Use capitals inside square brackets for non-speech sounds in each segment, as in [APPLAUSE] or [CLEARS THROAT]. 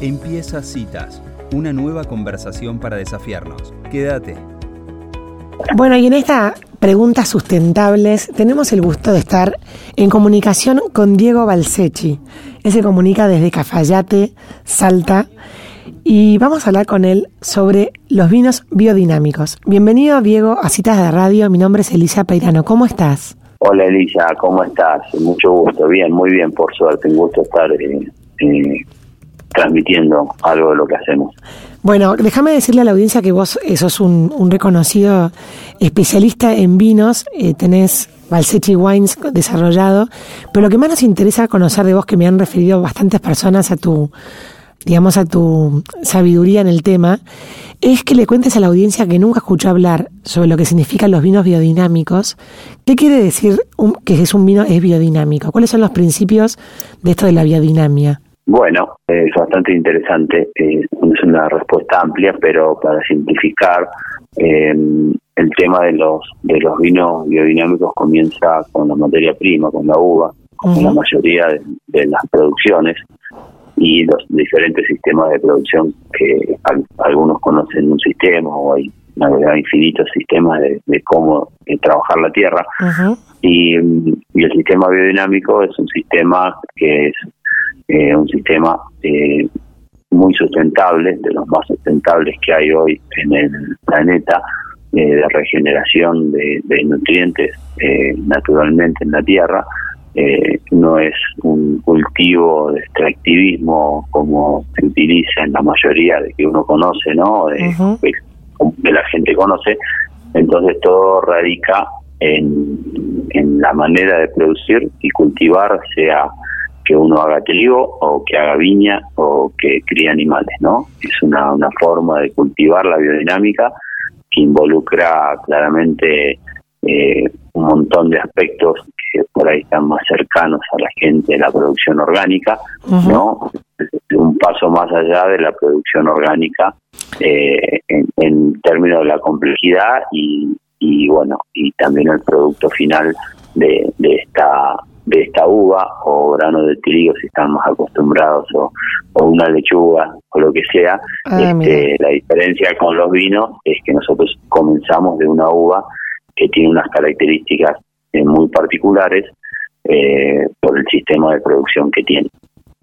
Empieza Citas, una nueva conversación para desafiarnos. Quédate. Bueno, y en esta preguntas sustentables tenemos el gusto de estar en comunicación con Diego Balsechi. Él se comunica desde Cafayate, Salta, y vamos a hablar con él sobre los vinos biodinámicos. Bienvenido, Diego, a Citas de Radio. Mi nombre es Elisa Peirano. ¿Cómo estás? Hola, Elisa. ¿Cómo estás? Mucho gusto. Bien, muy bien, por suerte. Un gusto estar eh, eh, transmitiendo algo de lo que hacemos. Bueno, déjame decirle a la audiencia que vos eh, sos un, un reconocido especialista en vinos, eh, tenés Valsechi Wines desarrollado, pero lo que más nos interesa conocer de vos, que me han referido bastantes personas a tu, digamos, a tu sabiduría en el tema, es que le cuentes a la audiencia que nunca escuchó hablar sobre lo que significan los vinos biodinámicos. ¿Qué quiere decir que es un vino es biodinámico? ¿Cuáles son los principios de esto de la biodinamia? Bueno, es bastante interesante. Eh, es una respuesta amplia, pero para simplificar, eh, el tema de los de los vinos biodinámicos comienza con la materia prima, con la uva, con la mayoría de, las producciones y los diferentes sistemas de producción que algunos conocen un sistema o hay infinitos sistemas de, cómo trabajar la tierra. y, y, el sistema biodinámico es un sistema que es eh, un sistema eh, muy sustentable, de los más sustentables que hay hoy en el planeta, eh, de regeneración de, nutrientes naturalmente en la tierra. no es un cultivo de extractivismo como se utiliza en la mayoría de que uno conoce, ¿no? De, que la gente conoce. Entonces todo radica en, en la manera de producir y cultivar, sea que uno haga trigo o que haga viña o que críe animales, ¿no? Es una, una forma de cultivar la biodinámica que involucra claramente eh, un montón de aspectos que por ahí están más cercanos a la gente de la producción orgánica, ¿no? Un paso más allá de la producción orgánica eh, en, términos de la complejidad y, y bueno, y también el producto final de, de esta de esta uva o grano de trigo si están más acostumbrados o, una lechuga o lo que sea. Ah, este, la diferencia con los vinos es que nosotros comenzamos de una uva que tiene unas características eh, muy particulares eh, por el sistema de producción que tiene.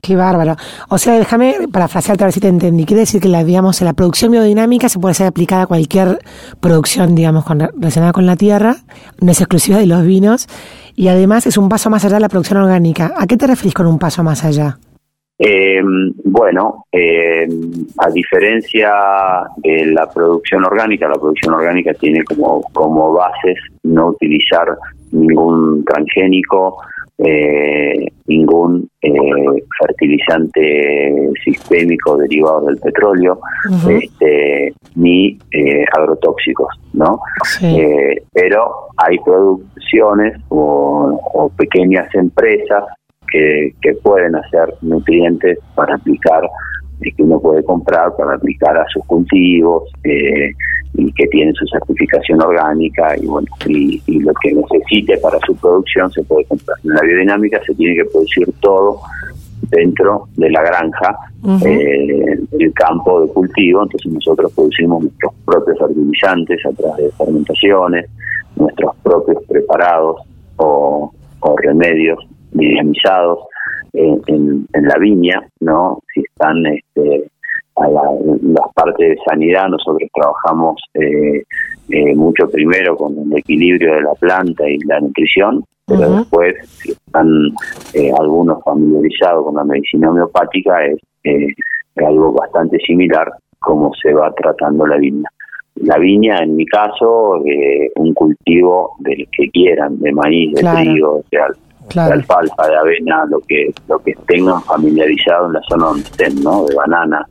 Qué bárbaro. O sea, déjame parafrasearte a ver si te entendí. Quiere decir que la, digamos, la producción biodinámica se puede ser aplicada a cualquier producción, digamos, relacionada con la tierra, no es exclusiva de los vinos, y además es un paso más allá de la producción orgánica. ¿A qué te referís con un paso más allá? Eh, bueno, eh, a diferencia de la producción orgánica, la producción orgánica tiene como, como bases no utilizar ningún transgénico, eh, ningún eh, fertilizante sistémico derivado del petróleo, este, ni eh, agrotóxicos, ¿no? Eh, pero hay producciones o, pequeñas empresas que, que pueden hacer nutrientes para aplicar que uno puede comprar para aplicar a sus cultivos eh, y que tienen su certificación orgánica y bueno y, lo que necesite para su producción se puede comprar. En la biodinámica se tiene que producir todo dentro de la granja, eh, el campo de cultivo, entonces nosotros producimos nuestros propios fertilizantes a través de fermentaciones, nuestros propios preparados o, o remedios dinamizados en, la viña, ¿no? Si están este, a la, las partes de sanidad, nosotros trabajamos eh, eh, mucho primero con el equilibrio de la planta y la nutrición, pero después, si están eh, algunos familiarizados con la medicina homeopática, es algo bastante similar como se va tratando la viña. La viña, en mi caso, un cultivo del que quieran, de maíz, de trigo, de, de alfalfa, de avena, lo que lo que tengan familiarizado en la zona donde estén, ¿no? De banana,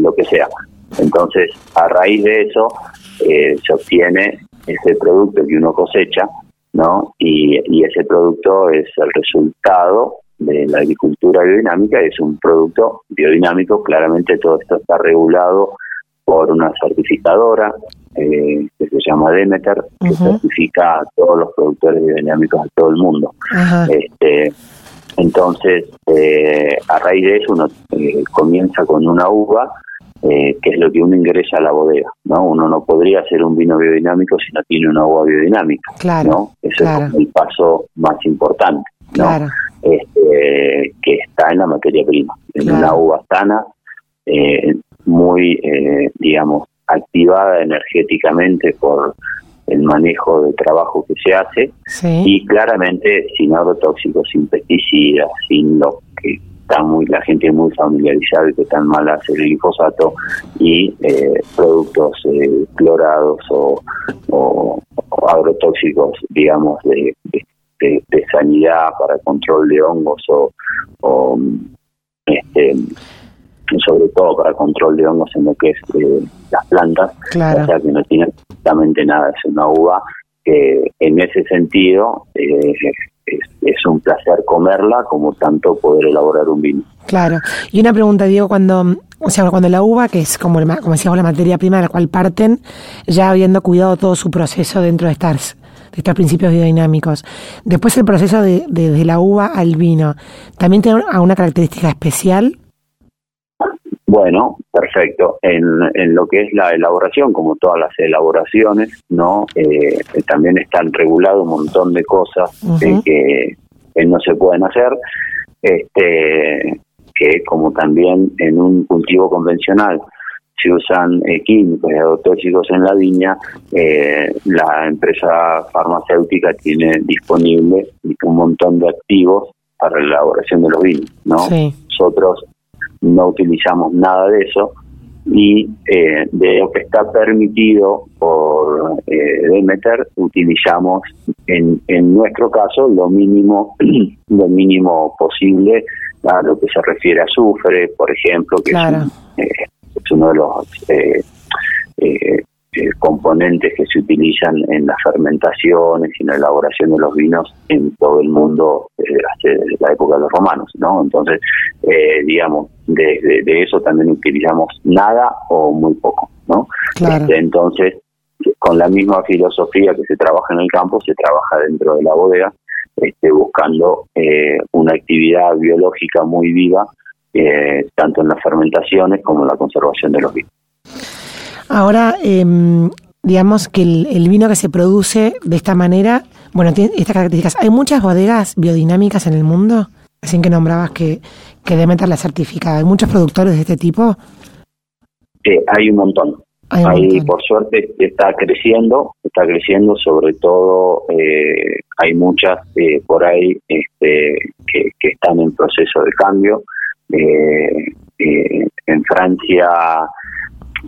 lo que sea. Entonces, a raíz de eso, eh, se obtiene ese producto que uno cosecha, ¿no? Y, y ese producto es el resultado de la agricultura biodinámica, es un producto biodinámico, claramente todo esto está regulado por una certificadora eh, que se llama Demeter, que certifica a todos los productores biodinámicos de todo el mundo. Este, Entonces, eh, a raíz de eso uno eh, comienza con una uva, eh, que es lo que uno ingresa a la bodega, ¿no? Uno no podría hacer un vino biodinámico si no tiene una uva biodinámica, claro, ¿no? Eso es el paso más importante, ¿no? Este, que está en la materia prima, en una uva sana, muy, digamos, activada energéticamente por el manejo de trabajo que se hace. Y claramente sin agrotóxicos, sin pesticidas, sin lo que está muy la gente muy familiarizada y que tan mal hace el glifosato y eh, productos eh, clorados o, agrotóxicos, digamos, de, de, sanidad para control de hongos o, o este, sobre todo para control de hongos en lo que es eh, las plantas, o sea que no tiene absolutamente nada, es una uva que en ese sentido eh, es, un placer comerla como tanto poder elaborar un vino. Claro, y una pregunta, Diego, cuando, o sea, cuando la uva, que es como, como decíamos la materia prima de la cual parten, ya habiendo cuidado todo su proceso dentro de estas de estos principios biodinámicos. Después el proceso de, de, la uva al vino, ¿también tiene una característica especial? Bueno, perfecto. En, en, lo que es la elaboración, como todas las elaboraciones, no eh, también están regulados un montón de cosas que, no se pueden hacer, este, que como también en un cultivo convencional se usan eh, químicos y agrotóxicos en la viña, eh, la empresa farmacéutica tiene disponible un montón de activos para la elaboración de los vinos, ¿no? Nosotros no utilizamos nada de eso y eh, de lo que está permitido por eh, Demeter utilizamos en, en nuestro caso lo mínimo [CLEARS THROAT] lo mínimo posible a lo que se refiere a azufre por ejemplo que es, eh, es, uno de los eh, eh eh, componentes que se utilizan en las fermentaciones y en la elaboración de los vinos en todo el mundo desde la época de los romanos, ¿no? Entonces, eh, digamos, de, eso también utilizamos nada o muy poco, ¿no? Este, entonces, con la misma filosofía que se trabaja en el campo, se trabaja dentro de la bodega, este, buscando eh, una actividad biológica muy viva, tanto en las fermentaciones como en la conservación de los vinos. Ahora, em, digamos que el, vino que se produce de esta manera, bueno, tiene estas características. ¿Hay muchas bodegas biodinámicas en el mundo? Así que nombrabas que, que Demeter la certificada. ¿Hay muchos productores de este tipo? Eh, hay un montón. Hay por suerte, está creciendo, está creciendo, sobre todo eh, hay muchas eh, por ahí este, que, que, están en proceso de cambio. en Francia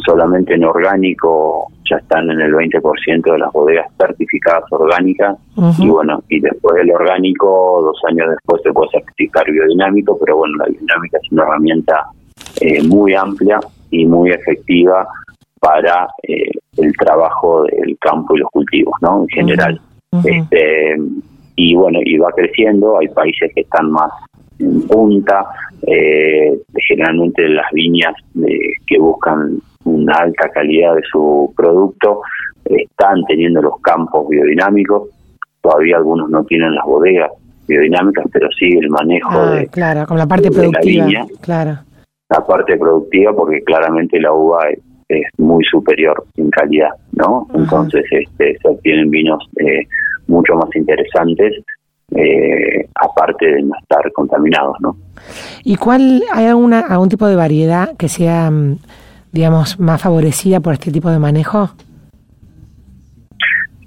solamente en orgánico ya están en el 20% de las bodegas certificadas orgánicas. Y bueno, y después del orgánico, dos años después se puede certificar biodinámico, pero bueno, la biodinámica es una herramienta eh, muy amplia y muy efectiva para eh, el trabajo del campo y los cultivos, ¿no? En general. este, y bueno, y va creciendo, hay países que están más en punta, eh, generalmente las viñas que buscan una alta calidad de su producto, están teniendo los campos biodinámicos, todavía algunos no tienen las bodegas biodinámicas, pero sí el manejo ah, de, claro, con la parte productiva, la claro. La parte productiva, porque claramente la uva es, muy superior en calidad, ¿no? Entonces este, se obtienen vinos eh, mucho más interesantes eh, aparte de no estar contaminados, ¿no? ¿Y cuál hay alguna algún tipo de variedad que sea mm, digamos, más favorecida por este tipo de manejo?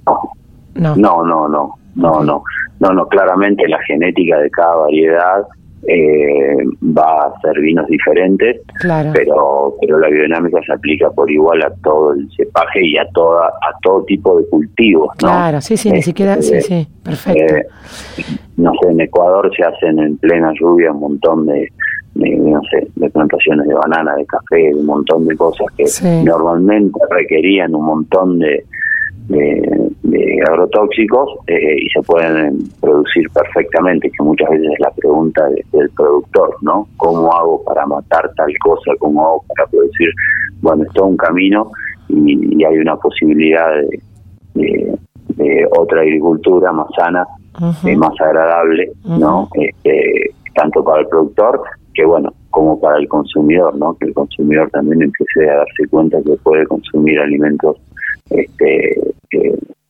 No, no, no, no, no, no, no, no, claramente la genética de cada variedad eh, va a ser vinos diferentes, pero pero la biodinámica se aplica por igual a todo el cepaje y a toda a todo tipo de cultivos, ¿no? Claro, sí, sí, ni siquiera, sí, este, sí, perfecto. Eh, no sé, en Ecuador se hacen en plena lluvia un montón de de, no sé, de plantaciones de banana, de café, de un montón de cosas que normalmente requerían un montón de, de, agrotóxicos eh, y se pueden producir perfectamente, que muchas veces es la pregunta del productor, ¿no? ¿Cómo hago para matar tal cosa? ¿Cómo hago para producir? Bueno, es todo un camino y, hay una posibilidad de, de, otra agricultura más sana eh, más agradable, ¿no? Este, tanto para el productor que bueno, como para el consumidor, ¿no? Que el consumidor también empiece a darse cuenta que puede consumir alimentos, este,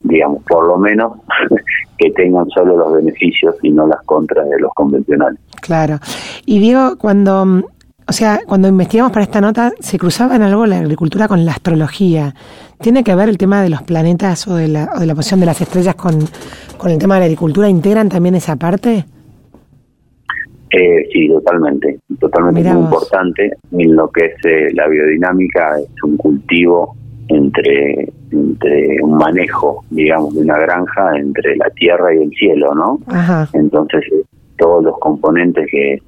digamos, por lo menos [LAUGHS] que tengan solo los beneficios y no las contras de los convencionales. Claro. Y Diego, cuando o sea, cuando investigamos para esta nota, se cruzaba en algo la agricultura con la astrología. ¿Tiene que ver el tema de los planetas o de la, o de la posición de las estrellas con, el tema de la agricultura? ¿Integran también esa parte? Eh, sí, totalmente. Totalmente muy importante. En lo que es eh, la biodinámica, es un cultivo entre, entre un manejo, digamos, de una granja entre la tierra y el cielo, ¿no? Ajá. Entonces, eh, todos los componentes que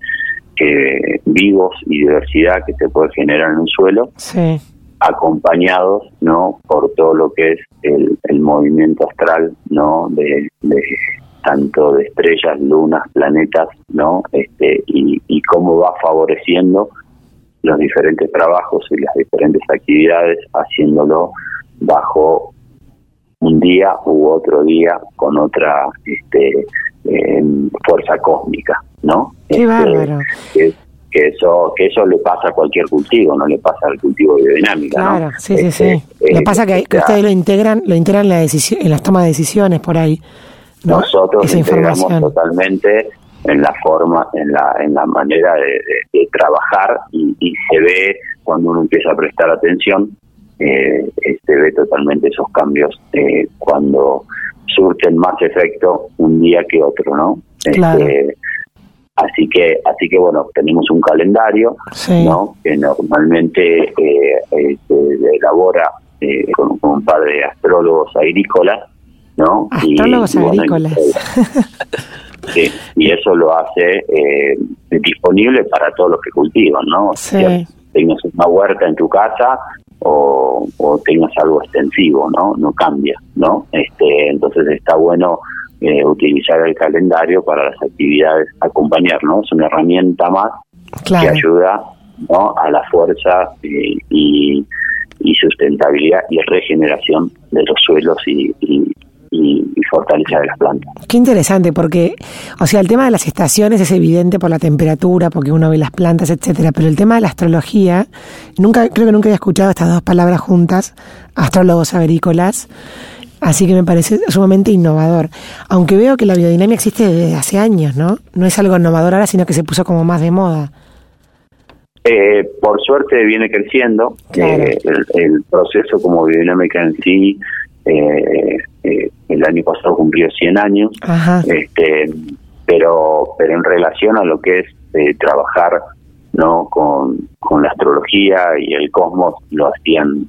que vivos y diversidad que se puede generar en un suelo, acompañados no por todo lo que es el, movimiento astral no de, tanto de estrellas, lunas, planetas, no este y, y cómo va favoreciendo los diferentes trabajos y las diferentes actividades, haciéndolo bajo un día u otro día con otra este, fuerza cósmica, ¿no? Qué este, bárbaro. Que, eso que eso le pasa a cualquier cultivo, no le pasa al cultivo biodinámico. Claro, sí, sí, sí. Este, le pasa que, que, ustedes lo integran, lo integran en la en las tomas de decisiones por ahí. Nosotros Esa integramos totalmente en la forma, en la, en la manera de, trabajar y, se ve cuando uno empieza a prestar atención, eh, se ve totalmente esos cambios eh, cuando surten más efecto un día que otro, ¿no? Este, así que, así que bueno, tenemos un calendario, ¿no? Que normalmente eh, eh, se elabora eh, con, un par de astrólogos agrícolas, ¿no? Astrólogos agrícolas. [LAUGHS] sí, y eso lo hace disponible para todos los que cultivan, ¿no? Sí. tengas una huerta en tu casa, o, tengas algo extensivo, ¿no? No cambia, ¿no? Este, entonces está bueno eh, utilizar el calendario para las actividades, acompañar, ¿no? Es una herramienta más que ayuda, ¿no? A la fuerza eh, y, y sustentabilidad y regeneración de los suelos y, y, fortaleza de las plantas. Qué interesante, porque, o sea, el tema de las estaciones es evidente por la temperatura, porque uno ve las plantas, etcétera, pero el tema de la astrología, nunca, creo que nunca había escuchado estas dos palabras juntas, astrólogos agrícolas, así que me parece sumamente innovador. Aunque veo que la biodinámica existe desde hace años, ¿no? No es algo innovador ahora, sino que se puso como más de moda. Eh, por suerte viene creciendo. Eh, el, el, proceso como biodinámica en sí eh, eh, el año pasado cumplió 100 años, este pero pero en relación a lo que es eh, trabajar no con, con la astrología y el cosmos lo hacían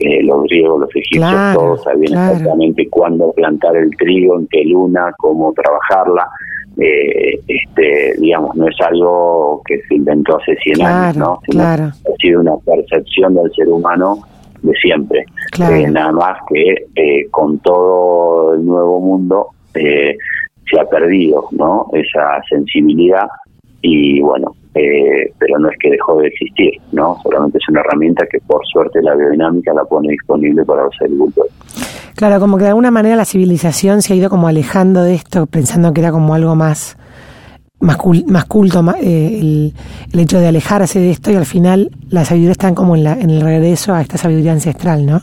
eh, los griegos, los egipcios, todos sabían exactamente cuándo plantar el trigo, en qué luna, cómo trabajarla. Eh, este digamos no es algo que se inventó hace 100 años no claro. ha sido una percepción del ser humano de siempre. Eh, nada más que eh, con todo el nuevo mundo eh, se ha perdido ¿no? esa sensibilidad y bueno, pero no es que dejó de existir, ¿no? solamente es una herramienta que por suerte la biodinámica la pone disponible para los agricultores. Claro, como que de alguna manera la civilización se ha ido como alejando de esto, pensando que era como algo más más, más culto eh, el, el, hecho de alejarse de esto y al final la sabiduría está como en, la, en el regreso a esta sabiduría ancestral, ¿no?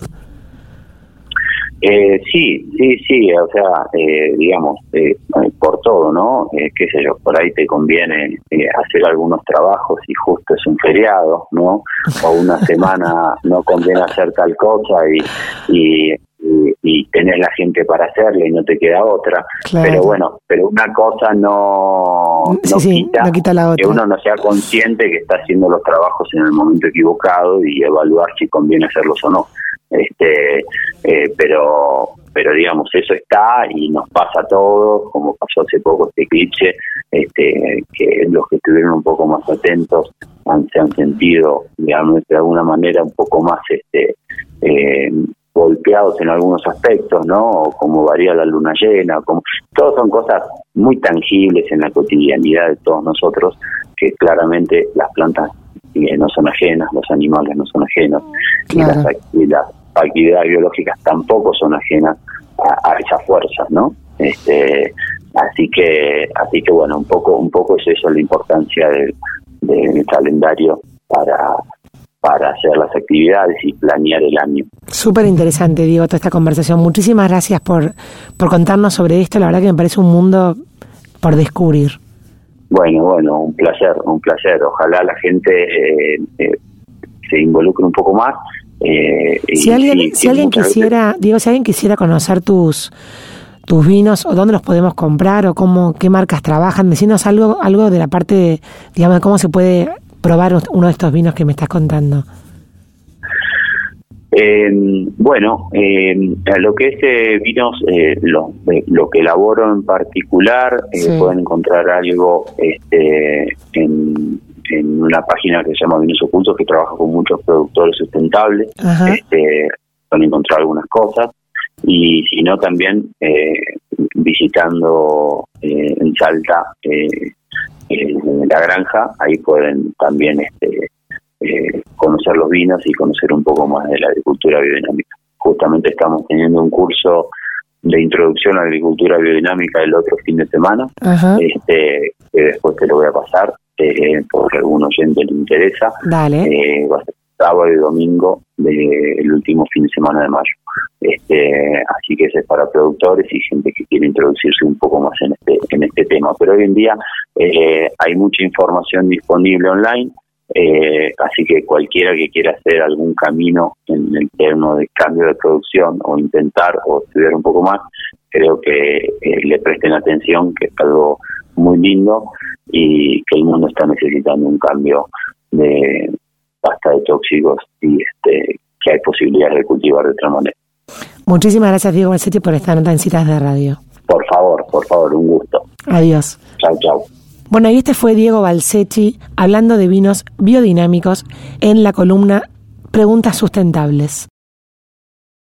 Eh, sí, sí, sí, o sea, eh, digamos, eh, por todo, ¿no? Eh, qué sé yo, por ahí te conviene eh, hacer algunos trabajos y justo es un feriado, ¿no? O una semana no conviene hacer tal cosa y, y y, tenés la gente para hacerle y no te queda otra. Pero bueno, pero una cosa no, no, quita, la otra. que uno no sea consciente que está haciendo los trabajos en el momento equivocado y evaluar si conviene hacerlos o no. Este, eh, pero pero digamos eso está y nos pasa a todos como pasó hace poco este eclipse este que los que estuvieron un poco más atentos han, se han sentido digamos de alguna manera un poco más este eh, golpeados en algunos aspectos, ¿no? como varía la luna llena, como todas son cosas muy tangibles en la cotidianidad de todos nosotros, que claramente las plantas eh, no son ajenas, los animales no son ajenos, y, las, actividades biológicas tampoco son ajenas a, esas fuerzas, ¿no? Este, así que así que bueno un poco un poco es eso la importancia del, del calendario para para hacer las actividades y planear el año. Súper interesante, Diego, toda esta conversación. Muchísimas gracias por, por contarnos sobre esto. La verdad que me parece un mundo por descubrir. Bueno, bueno, un placer, un placer. Ojalá la gente eh, eh, se involucre un poco más. Eh, si alguien, si alguien quisiera, Diego, si alguien quisiera conocer tus tus vinos o dónde los podemos comprar o cómo qué marcas trabajan, decinos algo algo de la parte de, digamos de cómo se puede probar uno de estos vinos que me estás contando? Eh, bueno, eh, lo que es eh, vinos, eh, lo, eh, lo que elaboro en particular, pueden encontrar algo este, en, en, una página que se llama Vinos Ocultos, que trabaja con muchos productores sustentables. Este, pueden encontrar algunas cosas. Y si no, también visitando en Salta en la granja, ahí pueden también este, eh, conocer los vinos y conocer un poco más de la agricultura biodinámica. Justamente estamos teniendo un curso de introducción a la agricultura biodinámica el otro fin de semana, este que después te lo voy a pasar, eh, porque a algún oyente le interesa. Dale. Eh, va a ser sábado y domingo del último fin de semana de mayo. Este, así que ese es para productores y gente que quiere introducirse un poco más en este en este tema. Pero hoy en día eh, hay mucha información disponible online, eh, así que cualquiera que quiera hacer algún camino en el termo de cambio de producción o intentar o estudiar un poco más, creo que eh, le presten atención, que es algo muy lindo y que el mundo está necesitando un cambio de basta de tóxicos y este que hay posibilidades de cultivar de otra manera. Muchísimas gracias, Diego Balsetti, por esta nota en Citas de Radio. Por favor, por favor, un gusto. Adiós. Chao, chao. Bueno, y este fue Diego Balsetti hablando de vinos biodinámicos en la columna Preguntas Sustentables.